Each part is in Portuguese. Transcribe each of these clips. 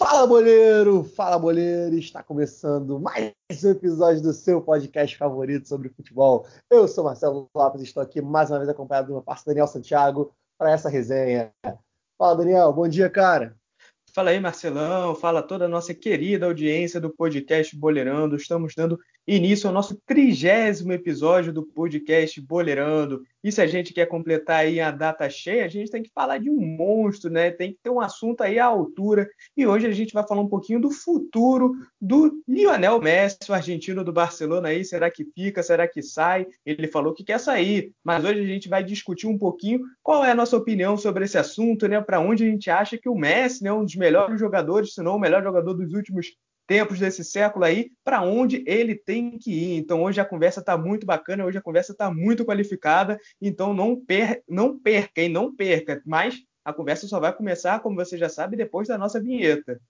Fala, boleiro! Fala, boleiro! Está começando mais um episódio do seu podcast favorito sobre futebol. Eu sou Marcelo Lopes estou aqui mais uma vez acompanhado do meu parceiro Daniel Santiago para essa resenha. Fala, Daniel. Bom dia, cara. Fala aí, Marcelão. Fala toda a nossa querida audiência do podcast Boleirando. Estamos dando início ao nosso trigésimo episódio do podcast Boleirando. E se a gente quer completar aí a data cheia, a gente tem que falar de um monstro, né? Tem que ter um assunto aí à altura. E hoje a gente vai falar um pouquinho do futuro do Lionel Messi, o argentino do Barcelona aí. Será que fica? Será que sai? Ele falou que quer sair, mas hoje a gente vai discutir um pouquinho qual é a nossa opinião sobre esse assunto, né? Para onde a gente acha que o Messi, né, um dos melhores jogadores, se não o melhor jogador dos últimos tempos desse século aí, para onde ele tem que ir. Então hoje a conversa está muito bacana, hoje a conversa está muito qualificada, então não, per não perca, e não perca, mas a conversa só vai começar, como você já sabe, depois da nossa vinheta.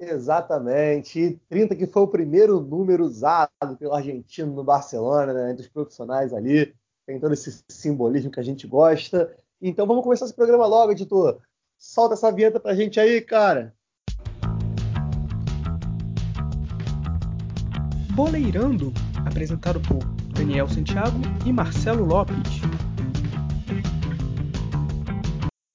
Exatamente. 30 que foi o primeiro número usado pelo argentino no Barcelona, né, entre os profissionais ali. Tem todo esse simbolismo que a gente gosta. Então vamos começar esse programa logo, editor. Solta essa vinheta pra gente aí, cara. Boleirando, apresentado por Daniel Santiago e Marcelo Lopes.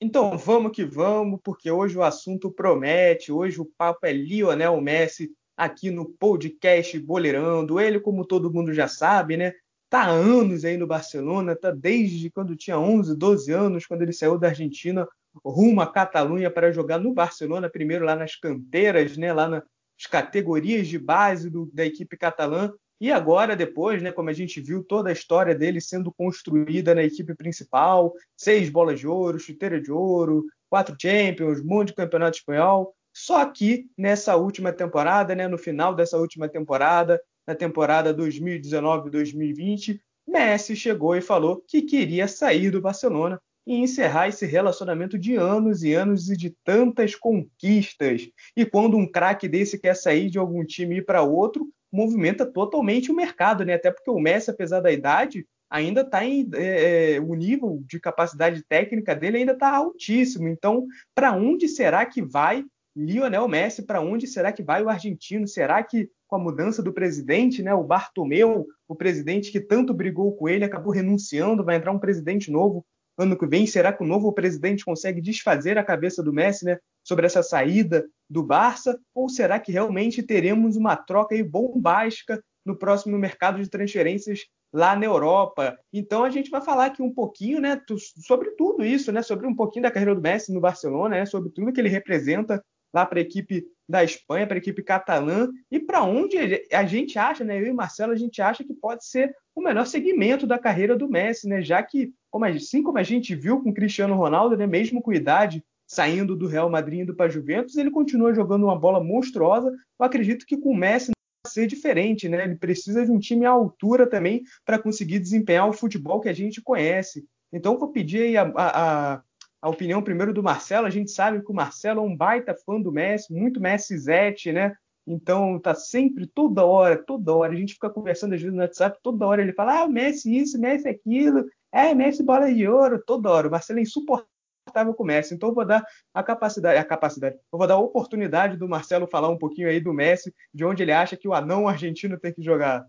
Então vamos que vamos, porque hoje o assunto promete, hoje o papo é Lionel Messi aqui no podcast Boleirando. Ele, como todo mundo já sabe, né? Tá há anos aí no Barcelona, tá desde quando tinha 11, 12 anos, quando ele saiu da Argentina rumo à Catalunha para jogar no Barcelona, primeiro lá nas canteiras, né, lá na, as categorias de base do, da equipe catalã. E agora, depois, né, como a gente viu toda a história dele sendo construída na equipe principal, seis bolas de ouro, chuteira de ouro, quatro Champions, monte de campeonato espanhol. Só que nessa última temporada, né, no final dessa última temporada, na temporada 2019-2020, Messi chegou e falou que queria sair do Barcelona e encerrar esse relacionamento de anos e anos e de tantas conquistas. E quando um craque desse quer sair de algum time e ir para outro, movimenta totalmente o mercado, né? Até porque o Messi, apesar da idade, ainda está em é, é, o nível de capacidade técnica dele ainda está altíssimo. Então, para onde será que vai Lionel Messi? Para onde será que vai o argentino? Será que com a mudança do presidente, né, o Bartomeu, o presidente que tanto brigou com ele, acabou renunciando, vai entrar um presidente novo ano que vem? Será que o novo presidente consegue desfazer a cabeça do Messi né, sobre essa saída do Barça? Ou será que realmente teremos uma troca bombástica no próximo mercado de transferências lá na Europa? Então a gente vai falar aqui um pouquinho né, sobre tudo isso, né, sobre um pouquinho da carreira do Messi no Barcelona, né, sobre tudo que ele representa lá para a equipe da Espanha, para a equipe catalã, e para onde a gente acha, né, eu e Marcelo, a gente acha que pode ser o melhor segmento da carreira do Messi, né, já que, como assim como a gente viu com o Cristiano Ronaldo, né, mesmo com idade, saindo do Real Madrid indo para a Juventus, ele continua jogando uma bola monstruosa. Eu acredito que com o Messi ser diferente, né? Ele precisa de um time à altura também para conseguir desempenhar o futebol que a gente conhece. Então, vou pedir a, a, a opinião primeiro do Marcelo. A gente sabe que o Marcelo é um baita fã do Messi, muito Messi Zete, né? Então tá sempre, toda hora, toda hora, a gente fica conversando às vezes no WhatsApp, toda hora ele fala, ah, Messi isso, Messi aquilo, é, Messi bola de ouro, toda hora. O Marcelo é insuportável com o Messi, então eu vou dar a capacidade, a capacidade, eu vou dar a oportunidade do Marcelo falar um pouquinho aí do Messi, de onde ele acha que o anão argentino tem que jogar.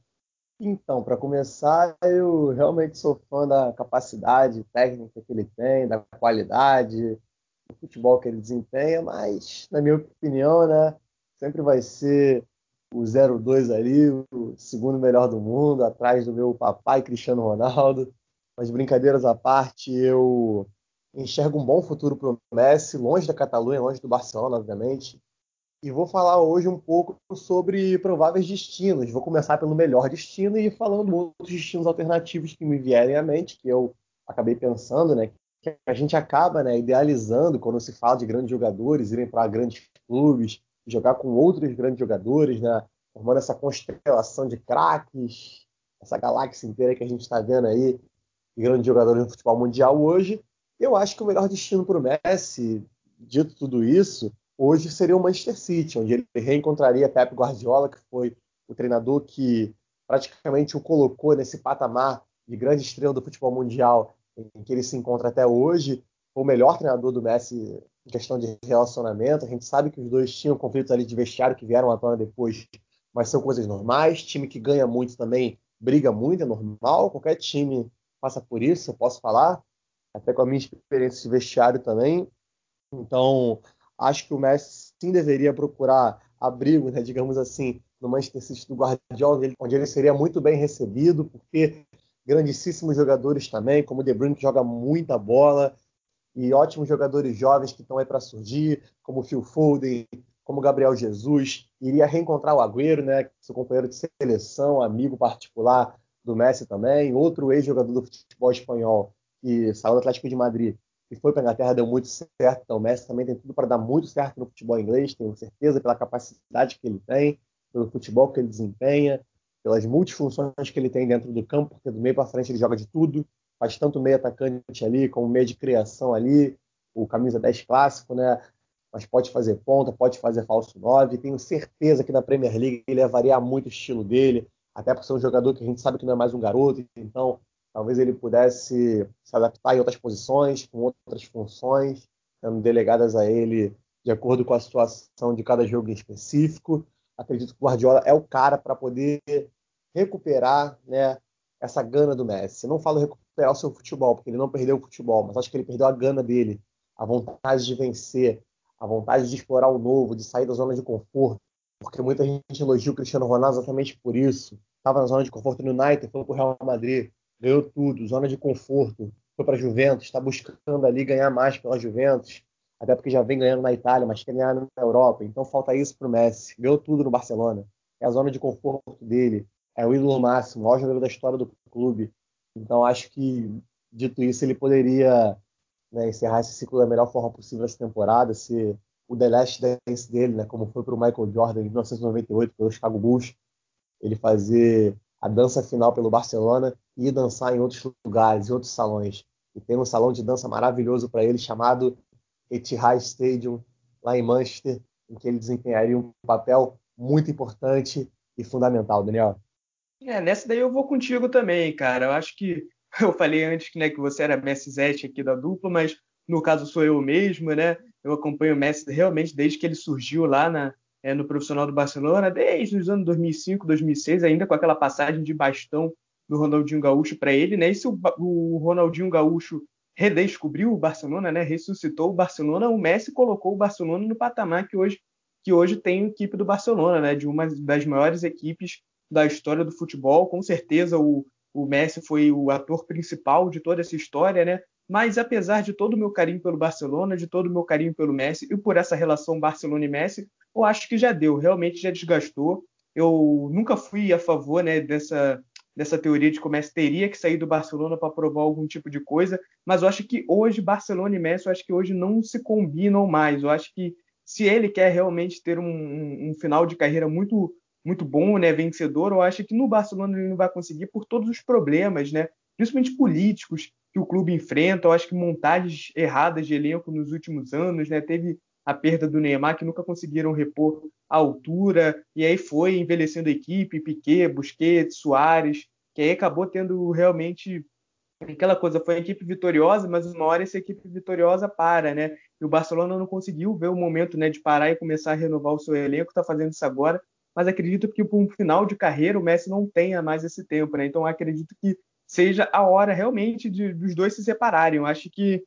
Então, para começar, eu realmente sou fã da capacidade técnica que ele tem, da qualidade, do futebol que ele desempenha, mas, na minha opinião, né, sempre vai ser o 02 ali, o segundo melhor do mundo, atrás do meu papai Cristiano Ronaldo. Mas brincadeiras à parte, eu enxergo um bom futuro para o Messi, longe da Catalunha, longe do Barcelona, obviamente. E vou falar hoje um pouco sobre prováveis destinos. Vou começar pelo melhor destino e falando outros destinos alternativos que me vierem à mente, que eu acabei pensando, né? Que a gente acaba né, idealizando quando se fala de grandes jogadores irem para grandes clubes, jogar com outros grandes jogadores, né? Formando essa constelação de craques, essa galáxia inteira que a gente está vendo aí, de grandes jogadores futebol mundial hoje. Eu acho que o melhor destino para o Messi, dito tudo isso, hoje seria o Manchester City, onde ele reencontraria Pep Guardiola, que foi o treinador que praticamente o colocou nesse patamar de grande estrela do futebol mundial em que ele se encontra até hoje. O melhor treinador do Messi em questão de relacionamento. A gente sabe que os dois tinham conflitos ali de vestiário que vieram à tona depois, mas são coisas normais. Time que ganha muito também briga muito, é normal. Qualquer time passa por isso, eu posso falar, até com a minha experiência de vestiário também. Então, acho que o Messi sim deveria procurar abrigo, né, digamos assim, no Manchester City do Guardiola, onde ele seria muito bem recebido, porque grandíssimos jogadores também, como o De Bruyne, que joga muita bola, e ótimos jogadores jovens que estão aí para surgir, como o Phil Foden, como o Gabriel Jesus, iria reencontrar o Agüero, né, seu companheiro de seleção, amigo particular do Messi também, outro ex-jogador do futebol espanhol que saiu do Atlético de Madrid e foi para a Inglaterra, deu muito certo, então o Messi também tem tudo para dar muito certo no futebol inglês, tenho certeza pela capacidade que ele tem, pelo futebol que ele desempenha, pelas multifunções que ele tem dentro do campo, porque do meio para frente ele joga de tudo, faz tanto meio atacante ali, como meio de criação ali, o camisa 10 clássico, né? Mas pode fazer ponta, pode fazer falso 9. Tenho certeza que na Premier League ele levaria muito o estilo dele, até por ser um jogador que a gente sabe que não é mais um garoto, então talvez ele pudesse se adaptar em outras posições, com outras funções, sendo delegadas a ele de acordo com a situação de cada jogo em específico. Acredito que o Guardiola é o cara para poder recuperar né, essa gana do Messi. Não falo recuperar o seu futebol, porque ele não perdeu o futebol, mas acho que ele perdeu a gana dele, a vontade de vencer, a vontade de explorar o novo, de sair da zona de conforto. Porque muita gente elogia o Cristiano Ronaldo exatamente por isso. Estava na zona de conforto no United, foi para o Real Madrid, ganhou tudo, zona de conforto, foi para a Juventus, está buscando ali ganhar mais pela Juventus, até porque já vem ganhando na Itália, mas quer ganhar na Europa. Então falta isso para o Messi. Ganhou tudo no Barcelona. É a zona de conforto dele. É o ídolo máximo, o maior jogador da história do clube. Então acho que, dito isso, ele poderia né, encerrar esse ciclo da melhor forma possível essa temporada, ser o The Last Dance dele, né, como foi para o Michael Jordan em 1998 pelo Chicago Bulls, ele fazer a dança final pelo Barcelona e dançar em outros lugares, em outros salões. E tem um salão de dança maravilhoso para ele chamado Etihad Stadium, lá em Manchester, em que ele desempenharia um papel muito importante e fundamental, Daniel. É, nessa daí eu vou contigo também, cara. Eu acho que eu falei antes né, que você era Messi Zete aqui da dupla, mas no caso sou eu mesmo, né? Eu acompanho o Messi realmente desde que ele surgiu lá na, é, no profissional do Barcelona, desde os anos 2005, 2006, ainda com aquela passagem de bastão do Ronaldinho Gaúcho para ele, né? E se o, o, Ronaldinho Gaúcho redescobriu o Barcelona, né? Ressuscitou o Barcelona, o Messi colocou o Barcelona no patamar que hoje que hoje tem a equipe do Barcelona, né? De uma das maiores equipes da história do futebol, com certeza o, o Messi foi o ator principal de toda essa história, né? Mas apesar de todo o meu carinho pelo Barcelona, de todo o meu carinho pelo Messi e por essa relação Barcelona e Messi, eu acho que já deu, realmente já desgastou. Eu nunca fui a favor né, dessa, dessa teoria de que o Messi teria que sair do Barcelona para provar algum tipo de coisa, mas eu acho que hoje Barcelona e Messi, eu acho que hoje não se combinam mais. Eu acho que se ele quer realmente ter um, um, um final de carreira muito muito bom, né, vencedor, eu acho que no Barcelona ele não vai conseguir por todos os problemas, né, principalmente políticos que o clube enfrenta. Eu acho que montagens erradas de elenco nos últimos anos, né, teve a perda do Neymar, que nunca conseguiram repor a altura, e aí foi envelhecendo a equipe, Piquet, Busquets, Soares, que aí acabou tendo realmente aquela coisa, foi a equipe vitoriosa, mas uma hora essa equipe vitoriosa para, né? E o Barcelona não conseguiu ver o momento né, de parar e começar a renovar o seu elenco, está fazendo isso agora, mas acredito que para um final de carreira o Messi não tenha mais esse tempo, né? Então acredito que seja a hora realmente de, dos dois se separarem. Eu acho que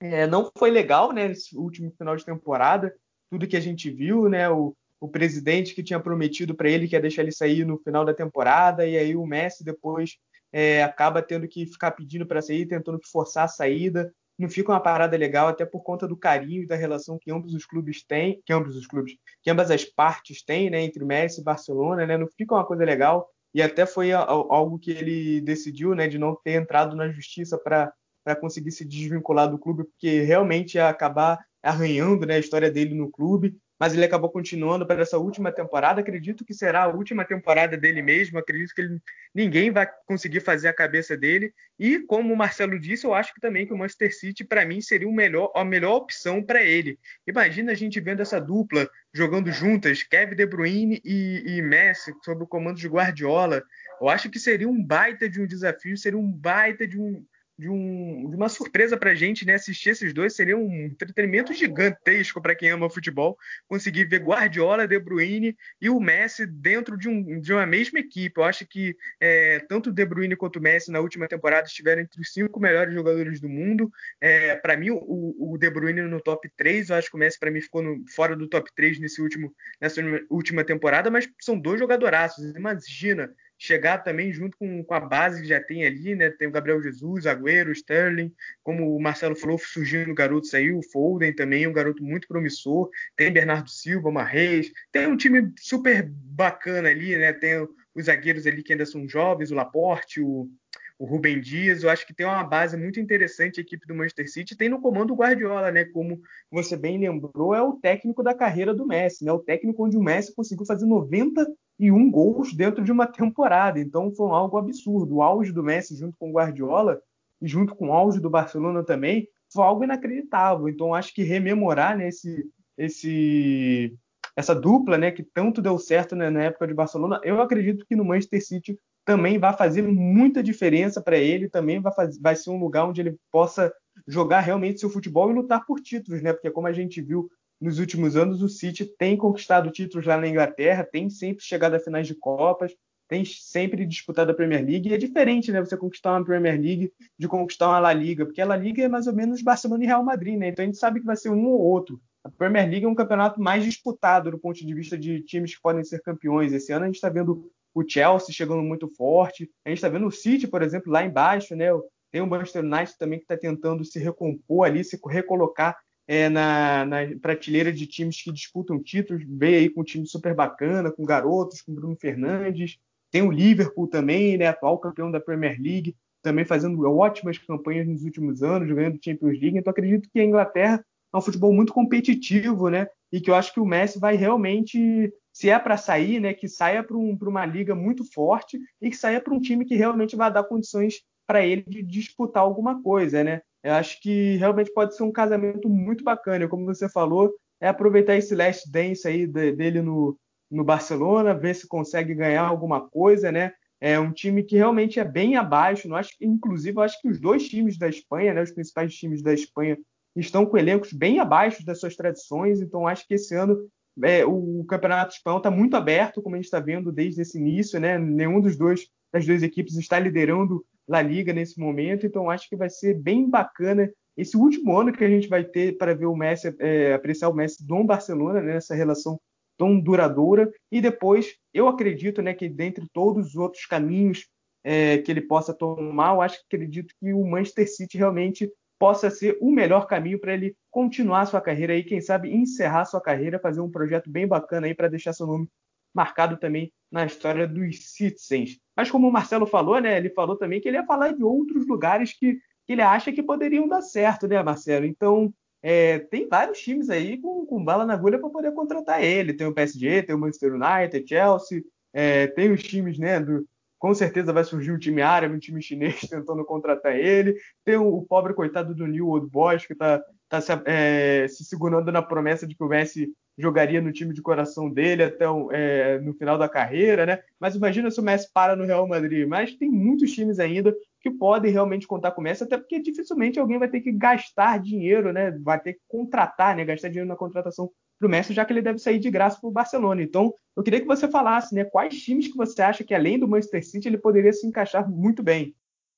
é, não foi legal, né, esse último final de temporada, tudo que a gente viu, né, o, o presidente que tinha prometido para ele que ia deixar ele sair no final da temporada, e aí o Messi depois é, acaba tendo que ficar pedindo para sair, tentando forçar a saída. Não fica uma parada legal, até por conta do carinho e da relação que ambos os clubes têm, que ambos os clubes, que ambas as partes têm, né, entre Messi e Barcelona, né, não fica uma coisa legal. E até foi algo que ele decidiu, né, de não ter entrado na justiça para conseguir se desvincular do clube, porque realmente ia acabar arranhando né, a história dele no clube. Mas ele acabou continuando para essa última temporada. Acredito que será a última temporada dele mesmo. Acredito que ele, ninguém vai conseguir fazer a cabeça dele. E como o Marcelo disse, eu acho que também que o Manchester City, para mim, seria melhor, a melhor opção para ele. Imagina a gente vendo essa dupla jogando juntas, Kevin De Bruyne e, e Messi, sob o comando de Guardiola. Eu acho que seria um baita de um desafio, seria um baita de um, de, um, de uma surpresa para a gente, né? Assistir esses dois seria um entretenimento gigantesco para quem ama futebol. Conseguir ver Guardiola, De Bruyne e o Messi dentro de, um, de uma mesma equipe. Eu acho que é, tanto o De Bruyne quanto o Messi na última temporada estiveram entre os cinco melhores jogadores do mundo. É, para mim, o, o, De Bruyne no top 3, eu acho que o Messi para mim ficou no, fora do top 3 nesse último, nessa última temporada, mas são dois jogadoraços. Imagina chegar também junto com, com, a base que já tem ali, né? Tem o Gabriel Jesus, Agüero, Sterling, como o Marcelo falou, surgindo garotos aí, o Foden também, um garoto muito promissor, tem Bernardo Silva, Marreis, tem um time super bacana ali, né? Tem os zagueiros ali que ainda são jovens, o Laporte, o, o Rubem Dias, eu acho que tem uma base muito interessante a equipe do Manchester City, tem no comando o Guardiola, né? Como você bem lembrou, é o técnico da carreira do Messi, né? O técnico onde o Messi conseguiu fazer 90 e um gols dentro de uma temporada. Então foi algo absurdo. O auge do Messi junto com o Guardiola e junto com o auge do Barcelona também foi algo inacreditável. Então acho que rememorar né, esse, esse, essa dupla né, que tanto deu certo né, na época de Barcelona, eu acredito que no Manchester City também vai fazer muita diferença para ele, também vai, fazer, vai ser um lugar onde ele possa jogar realmente seu futebol e lutar por títulos, né? Porque como a gente viu nos últimos anos, o City tem conquistado títulos lá na Inglaterra, tem sempre chegado a finais de Copas, tem sempre disputado a Premier League. E é diferente, né? Você conquistar uma Premier League de conquistar uma La Liga, porque a La Liga é mais ou menos Barcelona e Real Madrid, né? Então a gente sabe que vai ser um ou outro. A Premier League é um campeonato mais disputado do ponto de vista de times que podem ser campeões. Esse ano a gente está vendo o Chelsea chegando muito forte, a gente está vendo o City, por exemplo, lá embaixo, né? Tem o Manchester United também que está tentando se recompor ali, se recolocar é, na, na, prateleira de times que disputam títulos, veio aí com um time super bacana, com garotos, com Bruno Fernandes, tem o Liverpool também, né, atual campeão da Premier League, também fazendo ótimas campanhas nos últimos anos, ganhando Champions League, então acredito que a Inglaterra é um futebol muito competitivo, né, e que eu acho que o Messi vai realmente, se é para sair, né, que saia para um, uma liga muito forte e que saia para um time que realmente vai dar condições para ele de disputar alguma coisa, né? Eu acho que realmente pode ser um casamento muito bacana. Como você falou, é aproveitar esse last dance aí dele no, no Barcelona, ver se consegue ganhar alguma coisa, né? É um time que realmente é bem abaixo. Não acho, inclusive, eu acho que os dois times da Espanha, né, os principais times da Espanha, estão com elencos bem abaixo das suas tradições. Então, acho que esse ano é, o Campeonato Espanhol está muito aberto, como a gente está vendo desde esse início, né? Nenhum dos dois das duas equipes está liderando La Liga nesse momento, então acho que vai ser bem bacana esse último ano que a gente vai ter para ver o Messi, é, apreciar o Messi do Barcelona, né, nessa relação tão duradoura, e depois eu acredito né, que dentre todos os outros caminhos é, que ele possa tomar, eu acho que acredito que o Manchester City realmente possa ser o melhor caminho para ele continuar sua carreira e quem sabe encerrar sua carreira, fazer um projeto bem bacana aí para deixar seu nome marcado também na história dos Citizens. Mas como o Marcelo falou, né, ele falou também que ele ia falar de outros lugares que, que ele acha que poderiam dar certo, né, Marcelo? Então, é, tem vários times aí com, com bala na agulha para poder contratar ele. Tem o PSG, tem o Manchester United, Chelsea, é, tem os times, né, do, com certeza vai surgir um time árabe, um time chinês tentando contratar ele. Tem o, o pobre coitado do New Old Boys que está tá se, é, se, segurando na promessa de que o Messi jogaria no time de coração dele até é, no final da carreira, né? Mas imagina se o Messi para no Real Madrid. Mas tem muitos times ainda que podem realmente contar com o Messi, até porque dificilmente alguém vai ter que gastar dinheiro, né? Vai ter que contratar, né? Gastar dinheiro na contratação para o Messi, já que ele deve sair de graça para o Barcelona. Então, eu queria que você falasse, né? Quais times que você acha que além do Manchester City ele poderia se encaixar muito bem?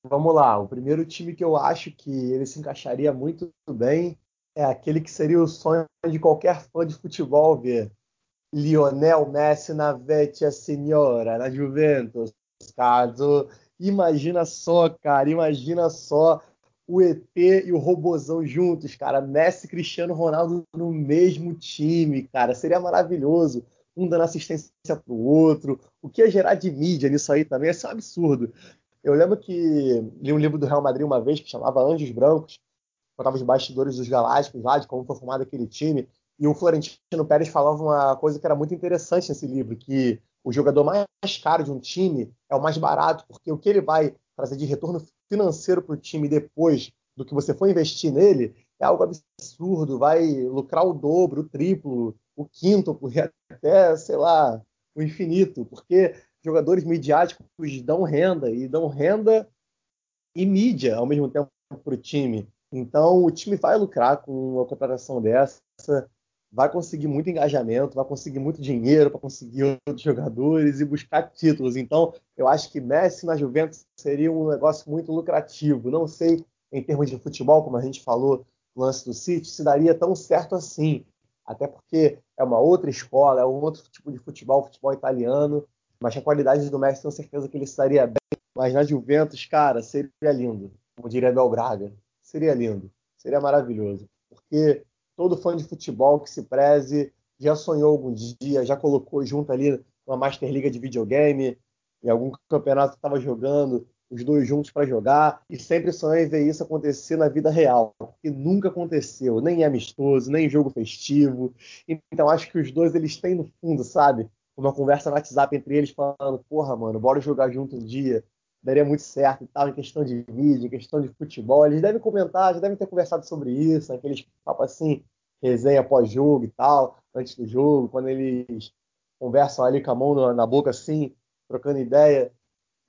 Vamos lá, o primeiro time que eu acho que ele se encaixaria muito bem é aquele que seria o sonho de qualquer fã de futebol ver. Lionel Messi na Vecchia Signora, na Juventus. Caso, imagina só, cara, imagina só o ET e o Robozão juntos, cara. Messi e Cristiano Ronaldo no mesmo time, cara. Seria maravilhoso. Um dando assistência pro outro. O que ia gerar de mídia nisso aí também? Isso é um absurdo. Eu lembro que li um livro do Real Madrid uma vez que chamava Anjos Brancos contava os bastidores dos Galácticos lá, de como foi formado aquele time. E o Florentino Pérez falava uma coisa que era muito interessante nesse livro, que o jogador mais caro de um time é o mais barato, porque o que ele vai trazer de retorno financeiro para o time depois do que você for investir nele é algo absurdo, vai lucrar o dobro, o triplo, o quinto, até, sei lá, o infinito, porque jogadores midiáticos dão renda, e dão renda e mídia ao mesmo tempo para o time. Então, o time vai lucrar com uma contratação dessa, vai conseguir muito engajamento, vai conseguir muito dinheiro para conseguir outros jogadores e buscar títulos. Então, eu acho que Messi na Juventus seria um negócio muito lucrativo. Não sei, em termos de futebol, como a gente falou lance do City, se daria tão certo assim. Até porque é uma outra escola, é um outro tipo de futebol, futebol italiano. Mas a qualidade do Messi, tenho certeza que ele estaria bem. Mas na Juventus, cara, seria lindo. Como diria Bel Braga seria lindo, seria maravilhoso. Porque todo fã de futebol que se preze já sonhou algum dia, já colocou junto ali uma Master Liga de videogame, em algum campeonato que estava jogando, os dois juntos para jogar, e sempre sonhou em ver isso acontecer na vida real, que nunca aconteceu, nem amistoso, nem jogo festivo. Então acho que os dois eles têm no fundo, sabe? Uma conversa no WhatsApp entre eles falando, porra, mano, bora jogar junto um dia daria muito certo e tal, em questão de mídia, em questão de futebol. Eles devem comentar, já devem ter conversado sobre isso, aqueles papos assim, resenha pós-jogo e tal, antes do jogo, quando eles conversam ali com a mão na boca assim, trocando ideia.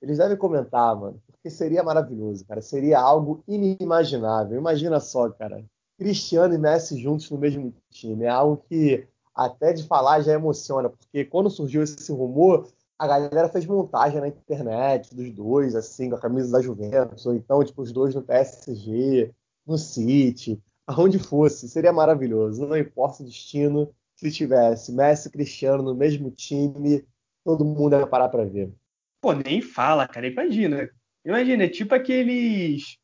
Eles devem comentar, mano, porque seria maravilhoso, cara. Seria algo inimaginável. Imagina só, cara. Cristiano e Messi juntos no mesmo time. É algo que até de falar já emociona, porque quando surgiu esse rumor, a galera fez montagem na internet dos dois, assim, com a camisa da Juventus, ou então, tipo, os dois no PSG, no City, aonde fosse, seria maravilhoso. Não importa o destino, se tivesse Messi e Cristiano no mesmo time, todo mundo ia parar para ver. Pô, nem fala, cara, imagina. Imagina, é tipo aqueles.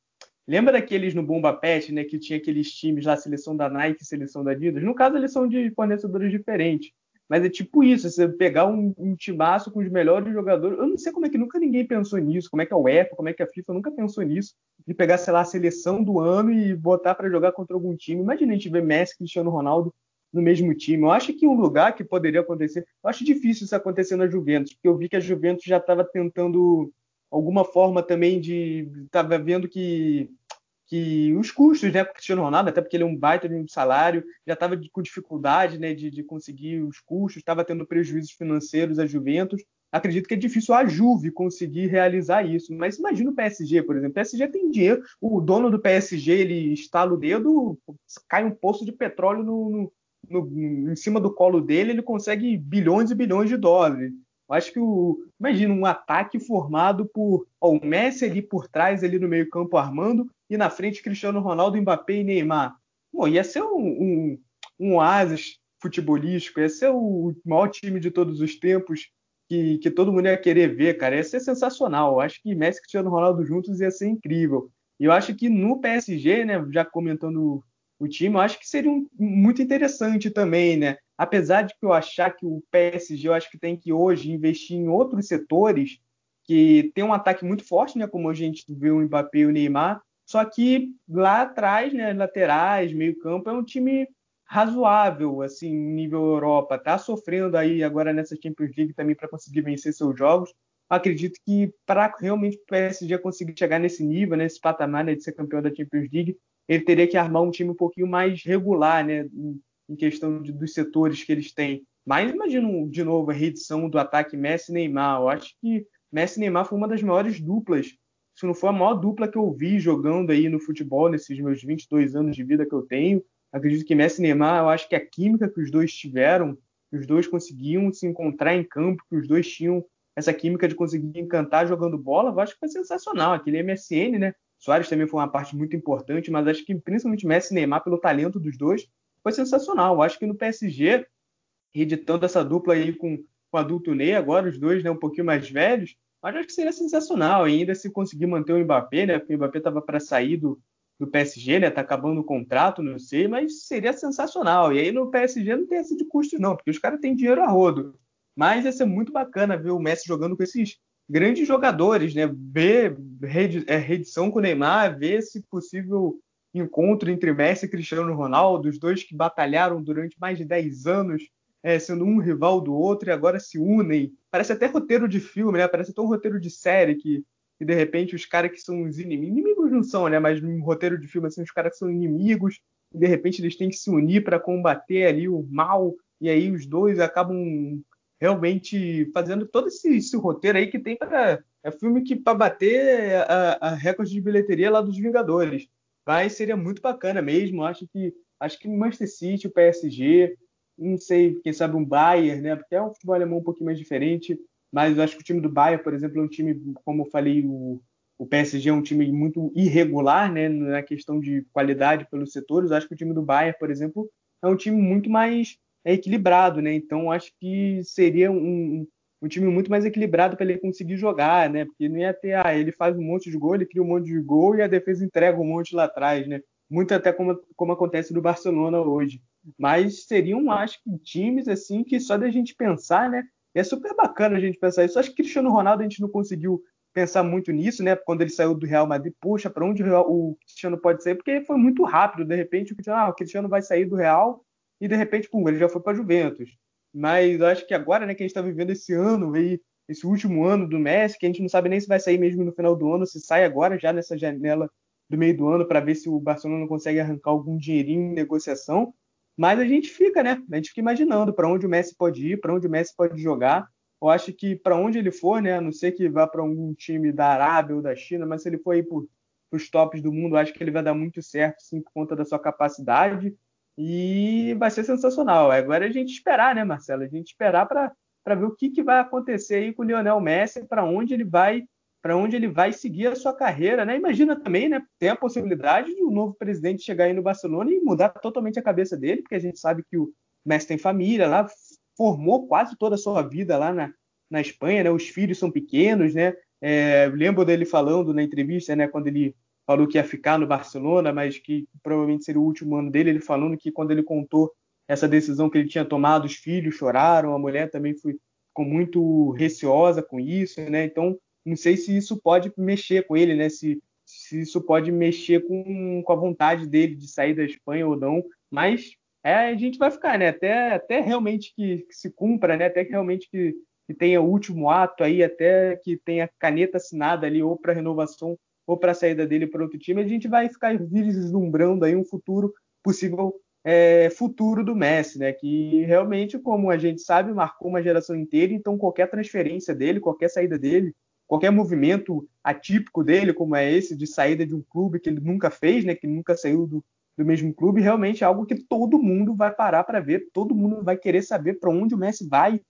Lembra daqueles no Bomba Pet, né? Que tinha aqueles times lá, seleção da Nike, seleção da Adidas? No caso, eles são de fornecedores diferentes. Mas é tipo isso, você pegar um, um timaço com os melhores jogadores. Eu não sei como é que nunca ninguém pensou nisso, como é que a UEFA, como é que a FIFA nunca pensou nisso, de pegar, sei lá, a seleção do ano e botar para jogar contra algum time. Imagina a gente ver Messi Cristiano Ronaldo no mesmo time. Eu acho que um lugar que poderia acontecer, eu acho difícil isso acontecer na Juventus, porque eu vi que a Juventus já estava tentando alguma forma também de. Estava vendo que que os custos, né, o Cristiano Ronaldo, até porque ele é um baita de um salário, já estava com dificuldade, né, de, de conseguir os custos, estava tendo prejuízos financeiros a Juventus. Acredito que é difícil a Juve conseguir realizar isso, mas imagina o PSG, por exemplo. O PSG tem dinheiro, o dono do PSG ele estala o dedo, cai um poço de petróleo no, no, no, em cima do colo dele, ele consegue bilhões e bilhões de dólares. Eu acho que o. Imagina um ataque formado por ó, o Messi ali por trás, ali no meio-campo armando, e na frente Cristiano Ronaldo, Mbappé e Neymar. Bom, ia ser um, um, um oásis futebolístico, ia ser o maior time de todos os tempos que, que todo mundo ia querer ver, cara. Ia ser sensacional. Eu acho que Messi e Cristiano Ronaldo juntos ia ser incrível. E eu acho que no PSG, né, já comentando o time, eu acho que seria um, muito interessante também, né? Apesar de que eu achar que o PSG, eu acho que tem que hoje investir em outros setores que tem um ataque muito forte, né? Como a gente vê o Mbappé e o Neymar, só que lá atrás, né, laterais, meio-campo, é um time razoável, assim, nível Europa. Tá sofrendo aí agora nessa Champions League também para conseguir vencer seus jogos. Acredito que para realmente o PSG conseguir chegar nesse nível, nesse patamar né, de ser campeão da Champions League, ele teria que armar um time um pouquinho mais regular, né, em questão de, dos setores que eles têm. Mas imagino de novo a reedição do ataque Messi-Neymar. Eu acho que Messi Neymar foi uma das maiores duplas se não for a maior dupla que eu vi jogando aí no futebol nesses meus 22 anos de vida que eu tenho. Acredito que Messi e Neymar, eu acho que a química que os dois tiveram, que os dois conseguiam se encontrar em campo, que os dois tinham essa química de conseguir encantar jogando bola, eu acho que foi sensacional. Aquele MSN, né? Soares também foi uma parte muito importante, mas acho que principalmente Messi e Neymar, pelo talento dos dois, foi sensacional. Eu acho que no PSG, reeditando essa dupla aí com, com adulto Ney, agora os dois né, um pouquinho mais velhos, mas acho que seria sensacional ainda se conseguir manter o Mbappé, né? Porque o Mbappé estava para sair do, do PSG, né? Tá acabando o contrato, não sei, mas seria sensacional. E aí no PSG não tem esse de custos, não, porque os caras têm dinheiro a rodo. Mas ia ser muito bacana ver o Messi jogando com esses grandes jogadores, né? Ver é, reedição com o Neymar, ver esse possível encontro entre Messi e Cristiano Ronaldo, os dois que batalharam durante mais de 10 anos é, sendo um rival do outro e agora se unem. Parece até roteiro de filme, né? Parece até um roteiro de série que, que de repente os caras que são os inimigos, inimigos não são, né? Mas num roteiro de filme assim, os caras que são inimigos e de repente eles têm que se unir para combater ali o mal e aí os dois acabam realmente fazendo todo esse, esse roteiro aí que tem para É filme que para bater a, a recorde de bilheteria lá dos Vingadores. Mas seria muito bacana mesmo. Acho que acho que Manchester City, o PSG, não sei, quem sabe um Bayern, né? Porque é um futebol alemão um pouquinho mais diferente. Mas acho que o time do Bayern, por exemplo, é um time, como eu falei, o, o PSG é um time muito irregular, né? Na questão de qualidade pelos setores. Acho que o time do Bayern, por exemplo, é um time muito mais equilibrado, né? Então acho que seria um, um time muito mais equilibrado para ele conseguir jogar, né? Porque não ia ter, ah, ele faz um monte de gol, ele cria um monte de gol e a defesa entrega um monte lá atrás, né? Muito até como, como acontece no Barcelona hoje. Mas seriam, acho que, times assim que só da gente pensar, né? É super bacana a gente pensar isso. Acho que Cristiano Ronaldo a gente não conseguiu pensar muito nisso, né? Quando ele saiu do Real Madrid, puxa, para onde o Cristiano pode sair? Porque foi muito rápido. De repente, o Cristiano, ah, o Cristiano vai sair do Real e de repente, pum, ele já foi para Juventus. Mas eu acho que agora, né, que a gente está vivendo esse ano aí, esse último ano do Messi, que a gente não sabe nem se vai sair mesmo no final do ano, se sai agora já nessa janela do meio do ano para ver se o Barcelona consegue arrancar algum dinheirinho em negociação. Mas a gente fica, né? A gente fica imaginando para onde o Messi pode ir, para onde o Messi pode jogar. Eu acho que para onde ele for, né? A não ser que vá para algum time da Arábia ou da China, mas se ele for aí para os tops do mundo, acho que ele vai dar muito certo, sim, por conta da sua capacidade e vai ser sensacional. Agora é a gente esperar, né, Marcelo? A gente esperar para ver o que, que vai acontecer aí com o Lionel Messi, para onde ele vai para onde ele vai seguir a sua carreira, né? Imagina também, né? Tem a possibilidade de um novo presidente chegar aí no Barcelona e mudar totalmente a cabeça dele, porque a gente sabe que o Messi tem família lá, formou quase toda a sua vida lá na, na Espanha, né? Os filhos são pequenos, né? É, lembro dele falando na entrevista, né? Quando ele falou que ia ficar no Barcelona, mas que provavelmente seria o último ano dele. Ele falando que quando ele contou essa decisão que ele tinha tomado, os filhos choraram, a mulher também foi, ficou muito receosa com isso, né? Então, não sei se isso pode mexer com ele, né? Se, se isso pode mexer com, com a vontade dele de sair da Espanha ou não, mas é, a gente vai ficar, né? Até, até realmente que, que se cumpra, né? Até que realmente que, que tenha o último ato aí, até que tenha caneta assinada ali ou para renovação ou para a saída dele para outro time, a gente vai ficar vislumbrando aí um futuro possível é, futuro do Messi, né? Que realmente, como a gente sabe, marcou uma geração inteira, então qualquer transferência dele, qualquer saída dele, qualquer movimento atípico dele, como é esse de saída de um clube que ele nunca fez, né? Que nunca saiu do, do mesmo clube, realmente é algo que todo mundo vai parar para ver, todo mundo vai querer saber para onde o Messi vai,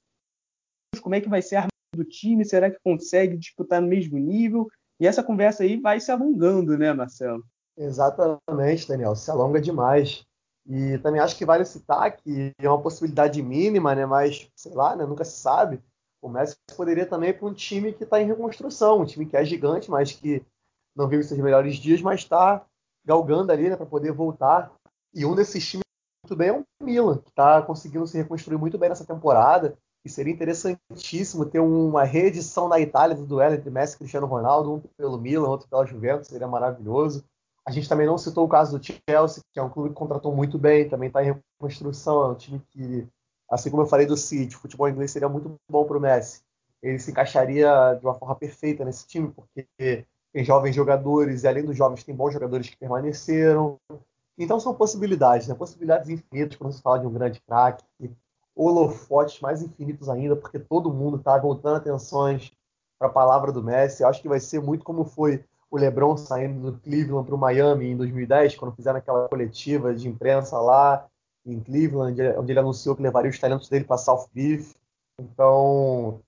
como é que vai ser a arma do time, será que consegue disputar no mesmo nível? E essa conversa aí vai se alongando, né, Marcelo? Exatamente, Daniel, se alonga demais. E também acho que vale citar que é uma possibilidade mínima, né, mas sei lá, né, nunca se sabe. O Messi poderia também ir para um time que está em reconstrução, um time que é gigante, mas que não vive seus melhores dias, mas está galgando ali né, para poder voltar. E um desses times muito bem é o Milan, que está conseguindo se reconstruir muito bem nessa temporada. E seria interessantíssimo ter uma reedição na Itália do duelo entre Messi e Cristiano Ronaldo, um pelo Milan, outro pela Juventus, seria maravilhoso. A gente também não citou o caso do Chelsea, que é um clube que contratou muito bem, também está em reconstrução, é um time que, assim como eu falei do City, o futebol inglês seria muito bom para o Messi. Ele se encaixaria de uma forma perfeita nesse time, porque tem jovens jogadores, e além dos jovens, tem bons jogadores que permaneceram. Então são possibilidades, né? possibilidades infinitas quando se fala de um grande craque holofotes mais infinitos ainda, porque todo mundo está voltando atenções para a palavra do Messi. Eu acho que vai ser muito como foi o LeBron saindo do Cleveland para o Miami em 2010, quando fizeram aquela coletiva de imprensa lá em Cleveland, onde ele anunciou que levaria os talentos dele para South Beach. Então,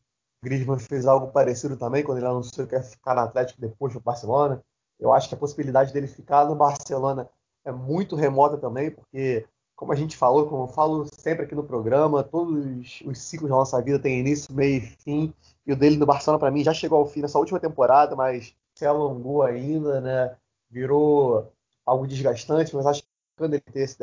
Griezmann fez algo parecido também, quando ele anunciou que ia ficar no Atlético depois do Barcelona. Eu acho que a possibilidade dele ficar no Barcelona é muito remota também, porque como a gente falou, como eu falo sempre aqui no programa, todos os ciclos da nossa vida têm início, meio e fim. E o dele no Barcelona, para mim, já chegou ao fim nessa última temporada, mas se alongou ainda, né? Virou algo desgastante, mas acho que quando ele ter esse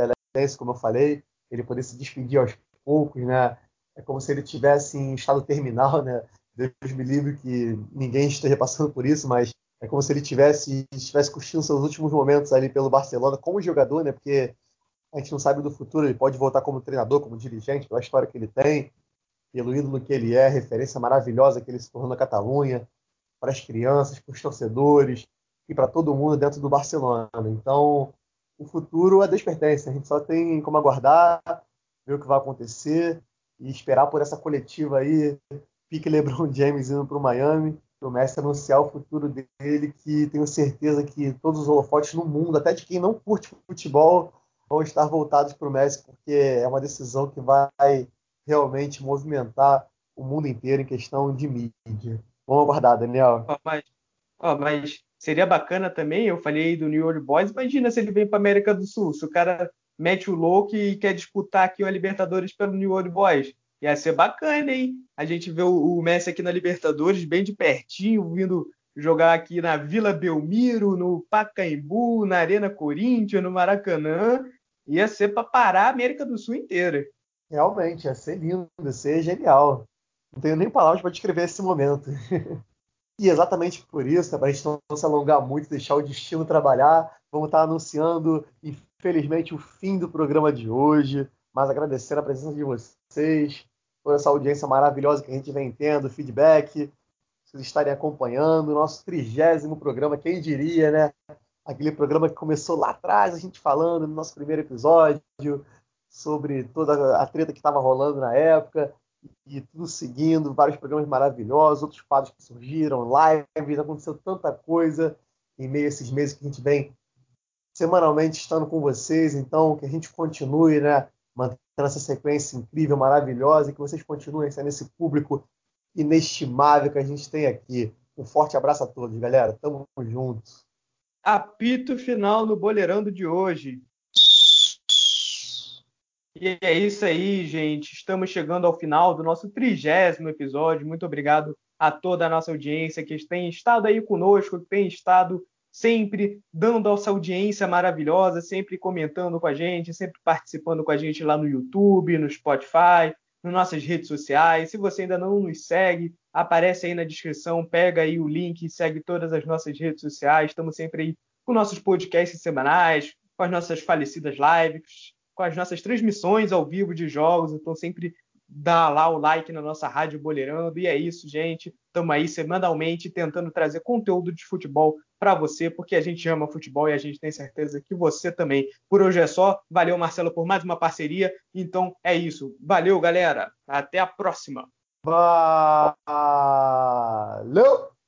como eu falei, ele poder se despedir aos poucos, né? É como se ele tivesse em estado terminal, né? Deus me livre que ninguém esteja passando por isso, mas é como se ele tivesse estivesse curtindo seus últimos momentos ali pelo Barcelona como jogador, né? Porque a gente não sabe do futuro, ele pode voltar como treinador, como dirigente, pela história que ele tem, pelo ídolo que ele é, referência maravilhosa que ele se tornou na Catalunha, para as crianças, para os torcedores e para todo mundo dentro do Barcelona. Então, o futuro é despertência, a gente só tem como aguardar, ver o que vai acontecer e esperar por essa coletiva aí, pique LeBron James indo para o Miami, o Messi anunciar o futuro dele, que tenho certeza que todos os holofotes no mundo, até de quem não curte futebol, vão estar voltados para o Messi, porque é uma decisão que vai realmente movimentar o mundo inteiro em questão de mídia. Vamos aguardar, Daniel. Oh, mas, oh, mas seria bacana também, eu falei do New York Boys, imagina se ele vem para América do Sul, se o cara mete o louco e quer disputar aqui o Libertadores pelo New York Boys. Ia ser bacana, hein? A gente vê o, Messi aqui na Libertadores, bem de pertinho, vindo jogar aqui na Vila Belmiro, no Pacaembu, na Arena Corinthians, no Maracanã. Ia ser para parar a América do Sul inteira. Realmente, ia ser lindo, ia ser genial. Não tenho nem palavras para descrever esse momento. e exatamente por isso, para a gente não se alongar muito, deixar o destino trabalhar, vamos estar anunciando, infelizmente, o fim do programa de hoje, mas agradecer a presença de vocês, por essa audiência maravilhosa que a gente vem tendo, feedback, vocês estarem acompanhando, nosso trigésimo programa, quem diria, né? Aquele programa que começou lá atrás, a gente falando no nosso primeiro episódio sobre toda a treta que estava rolando na época e tudo seguindo, vários programas maravilhosos, outros quadros que surgiram, lives, aconteceu tanta coisa em meio a esses meses que a gente vem semanalmente estando com vocês, então que a gente continue, né, mantendo essa sequência incrível, maravilhosa, e que vocês continuem sendo esse público inestimável que a gente tem aqui. Um forte abraço a todos, galera. Tamo juntos. Apito final no Boleirando de hoje. E é isso aí, gente. Estamos chegando ao final do nosso trigésimo episódio. Muito obrigado a toda a nossa audiência que tem estado aí conosco, que tem estado sempre dando essa audiência maravilhosa, sempre comentando com a gente, sempre participando com a gente lá no YouTube, no Spotify, nas nossas redes sociais. Se você ainda não nos segue, aparece aí na descrição, pega aí o link segue todas as nossas redes sociais. Estamos sempre aí com nossos podcasts semanais, com as nossas falecidas lives, com as nossas transmissões ao vivo de jogos. Então, sempre dá lá o like na nossa Rádio Boleirando. E é isso, gente. Estamos aí semanalmente tentando trazer conteúdo de futebol para você, porque a gente ama futebol e a gente tem certeza que você também. Por hoje é só. Valeu, Marcelo, por mais uma parceria. Então é isso. Valeu, galera. Até a próxima. Valeu!